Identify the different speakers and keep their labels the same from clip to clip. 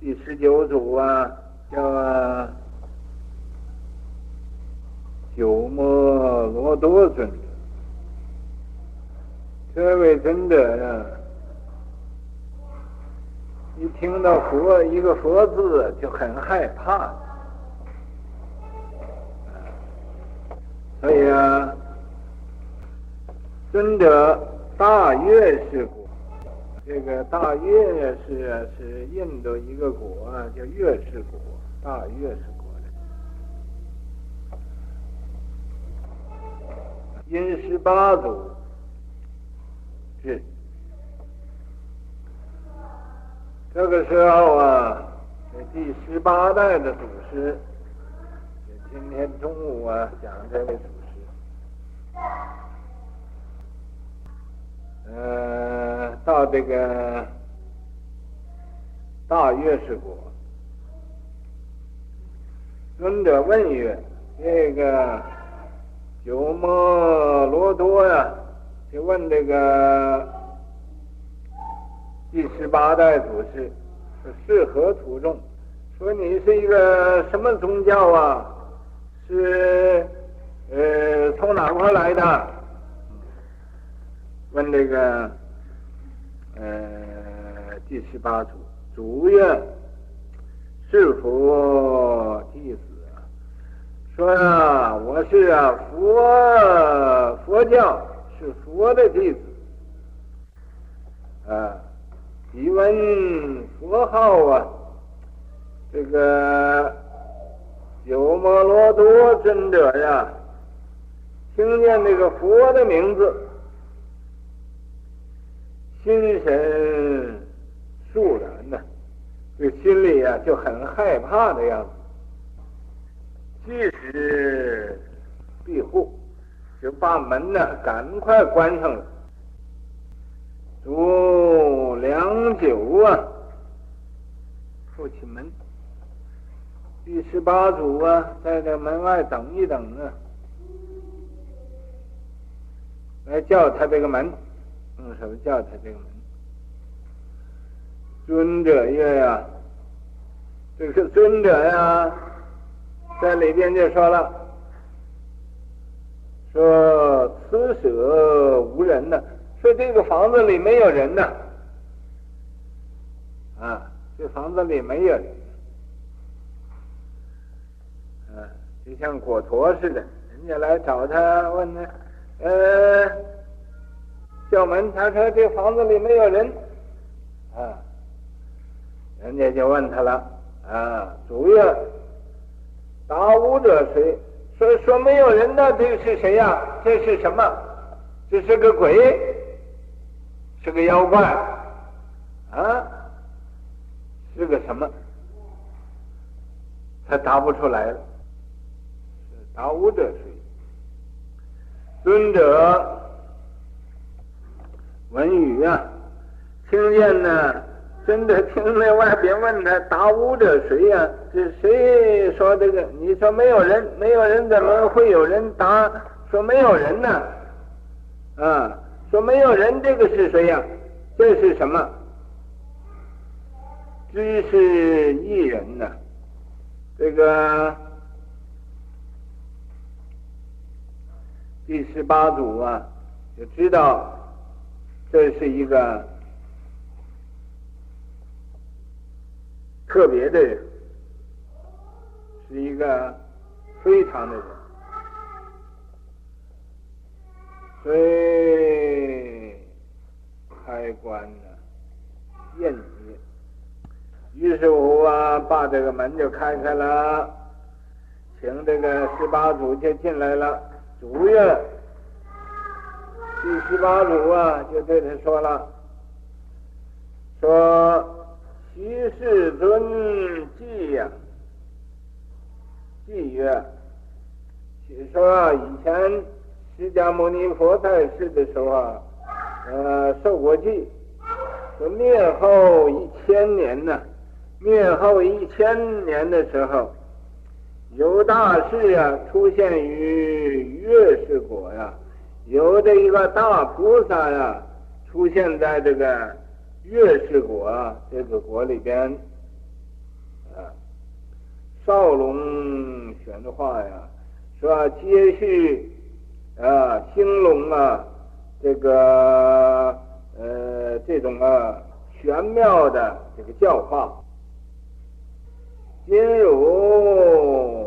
Speaker 1: 第十九组啊，叫九摩罗多尊。这位尊者呀，一听到佛一个佛字就很害怕，所以啊，尊者大月氏国。这个大月氏啊，是印度一个国啊，叫月氏国，大月氏国的，殷十八祖是这个时候啊，这第十八代的祖师，今天中午啊讲这位祖师，嗯。到这个大月氏国，尊者问曰：“这个鸠摩罗多呀，就问这个第十八代祖师，说是何土众？说你是一个什么宗教啊？是呃从哪块来的？问这个。”呃，第十八祖，祖曰：“是佛弟子。”说啊，我是啊佛佛教是佛的弟子啊。一闻佛号啊，这个鸠摩罗多尊者呀，听见那个佛的名字。心神肃然呐，这心里呀就很害怕的样子。即使闭户，就把门呢赶快关上了。读良久啊，父亲门。第十八祖啊，在这门外等一等啊，来叫他这个门。用手叫他这个门，尊者曰呀，这个尊者呀，在里边就说了，说此舍无人呢，说这个房子里没有人呢，啊，这房子里没有人，啊，就像果陀似的，人家来找他问他，呃。门，他说这房子里没有人，啊，人家就问他了，啊，主曰，达吾者谁？说说没有人呢，这是谁呀、这是什么？这是个鬼，是个妖怪，啊，是个什么？他答不出来了。打五者谁？尊者。闻语啊，听见呢，真的听那外边问他达吾者谁呀、这谁说这个？你说没有人，没有人怎么会有人答？说没有人呢？啊，说没有人，这个是谁呀、这是什么？知是一人呢？这个第十八组啊，就知道。这是一个特别的人，是一个非常的人，所以开关了，宴结。于是乎啊，把这个门就开开了，请这个十八祖就进来了，主曰。第十八祖啊，就对他说了：“说，须世尊记呀，记曰，据说以前释迦牟尼佛在世的时候啊，呃，受过记，说灭后一千年呢，灭后一千年的时候，有大事啊出现于月氏国呀。”有的一个大菩萨呀，出现在这个月氏国这个国里边，啊，少龙玄化呀，是吧？接续啊，兴隆啊，这个呃，这种啊玄妙的这个教化。今汝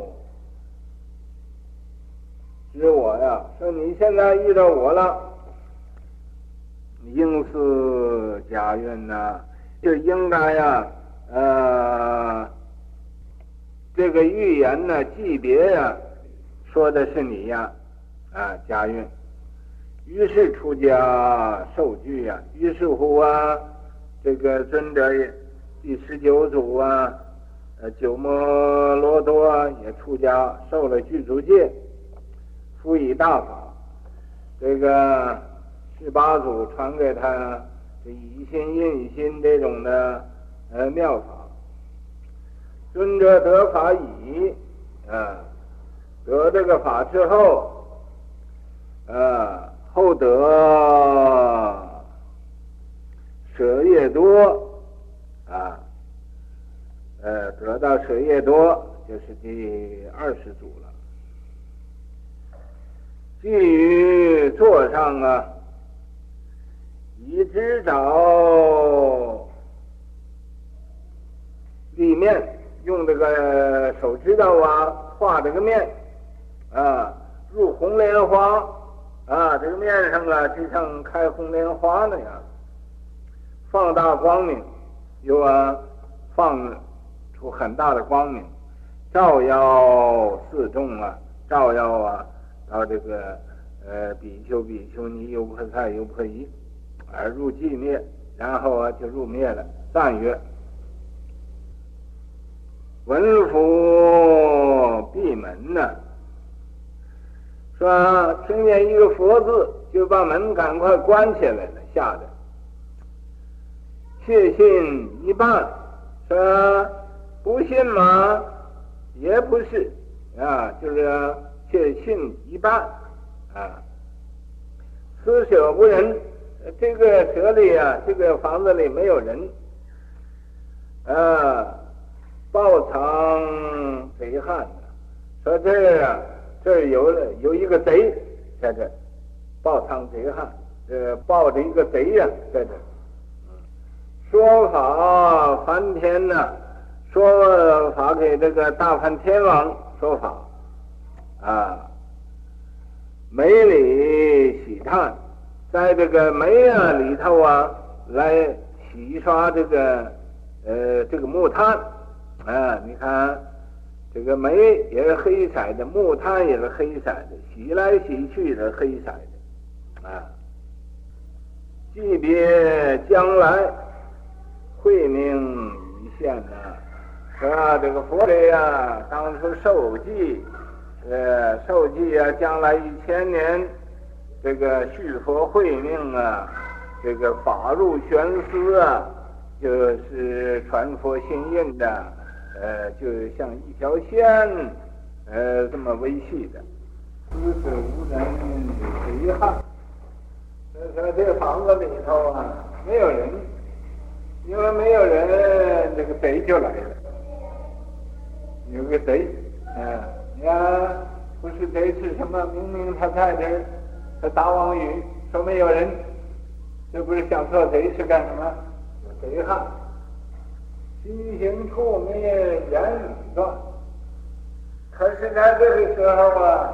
Speaker 1: 知我呀，说你现在遇到我了，应是家运呐，就应该呀，呃，这个预言呢，级别呀，说的是你呀，啊，家运。于是出家受具呀，于是乎啊，这个尊者第十九祖啊。呃鸠摩罗多也出家，受了具足戒，辅以大法。这个十八祖传给他这以心印心这种的呃妙法。尊者得法已，啊，得这个法之后，啊，后得舍业多，啊。呃，得到舍业多，就是第二十组了。基于座上啊，以指爪立面，用这个手指头啊画这个面啊，入红莲花啊，这个面上啊就像开红莲花那样，放大光明，有啊放。出很大的光明，照耀四众啊，照耀啊，到这个呃比丘、比丘尼、优婆塞、优婆夷，而入寂灭，然后啊就入灭了。赞曰：闻佛闭门呢，说听见一个佛字，就把门赶快关起来了，吓得。确信一半，说。不信吗？也不是啊，就是确信一半啊。施舍无人，这个舍里啊，这个房子里没有人啊。抱藏贼汉，说这儿啊，这儿有有一个贼在这儿，报藏贼汉，呃，抱着一个贼呀、在这儿。说法梵天呐。说法给这个大梵天王说法，啊，煤里洗炭，在这个煤啊里头啊来洗刷这个呃这个木炭，啊，你看这个煤也是黑色的，木炭也是黑色的，洗来洗去也是黑色的，啊，即别将来慧命已现啊。啊，这个佛爷呀，当初受记，呃，受记啊，将来一千年，这个续佛慧命啊，这个法入玄思啊，就是传佛心印的，呃，就像一条线，呃，这么微细的。施舍无人有遗憾，所以说这房子里头啊，没有人，因为没有人，这个贼就来了。有个贼，啊，你看不是贼是什么？明明他在这儿，他打妄语，说没有人，这不是想做贼是干什么？贼汉，心行处灭，言语断。可是在这个时候啊，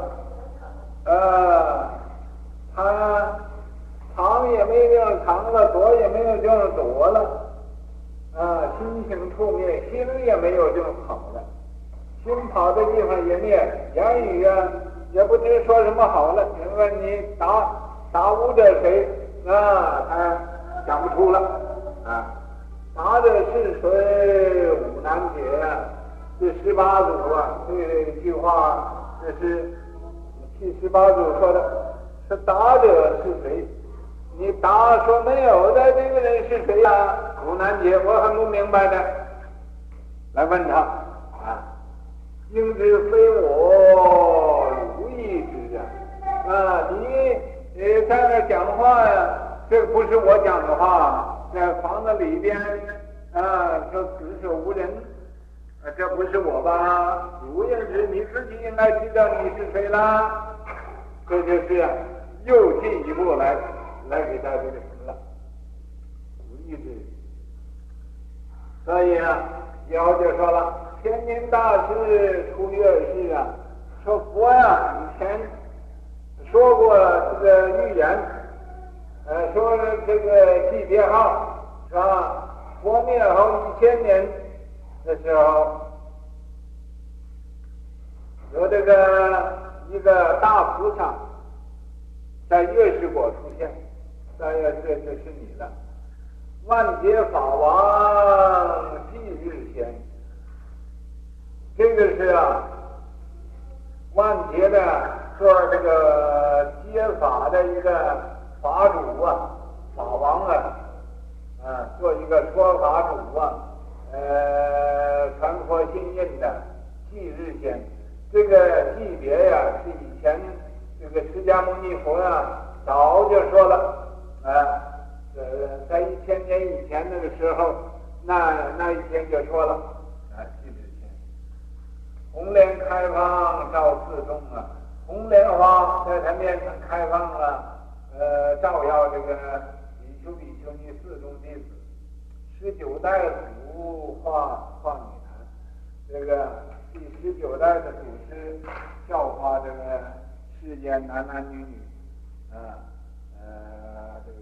Speaker 1: 啊，他藏也没地方藏了，躲也没有地方躲了，啊，心行处灭，心也没有地方跑了。心跑的地方也灭，言语啊也不知说什么好了。你问你打打无者谁啊？他讲不出了啊。打的是谁？五难解啊。这十八祖啊，这一句话这是第十八祖说的，是打者是谁？你打说没有的这个人是谁呀、啊？五难解，我很不明白的。来问他。应知非我如意之啊！啊，你你在那讲话？这不是我讲的话，在房子里边啊，说此舍无人，啊，这不是我吧？主应是你自己应该知道你是谁啦。这就是又进一步来来给他这个什么了，主意志。所以啊，以后就说了，天津大师出月事啊，说佛呀以前说过这个预言，呃，说这个季别号是吧？佛灭后一千年的时候，有这个一个大菩萨在月氏国出现，大约这就是你了。万劫法王即日显，这个是啊，万劫的做这个接法的一个法主啊，法王啊，啊，做一个说法主啊，呃，传播心印的祭日显，这个季别呀，是以前这个释迦牟尼佛啊早就说了啊。呃，在一千年以前那个时候，那那一天就说了啊，季日显，红莲开放照四众啊，红莲花在他面前开放了，呃，照耀这个比丘比丘尼四众弟子，十九代祖化化女坛，这个第十九代的祖师教化这个世间男男女女啊，呃，这个。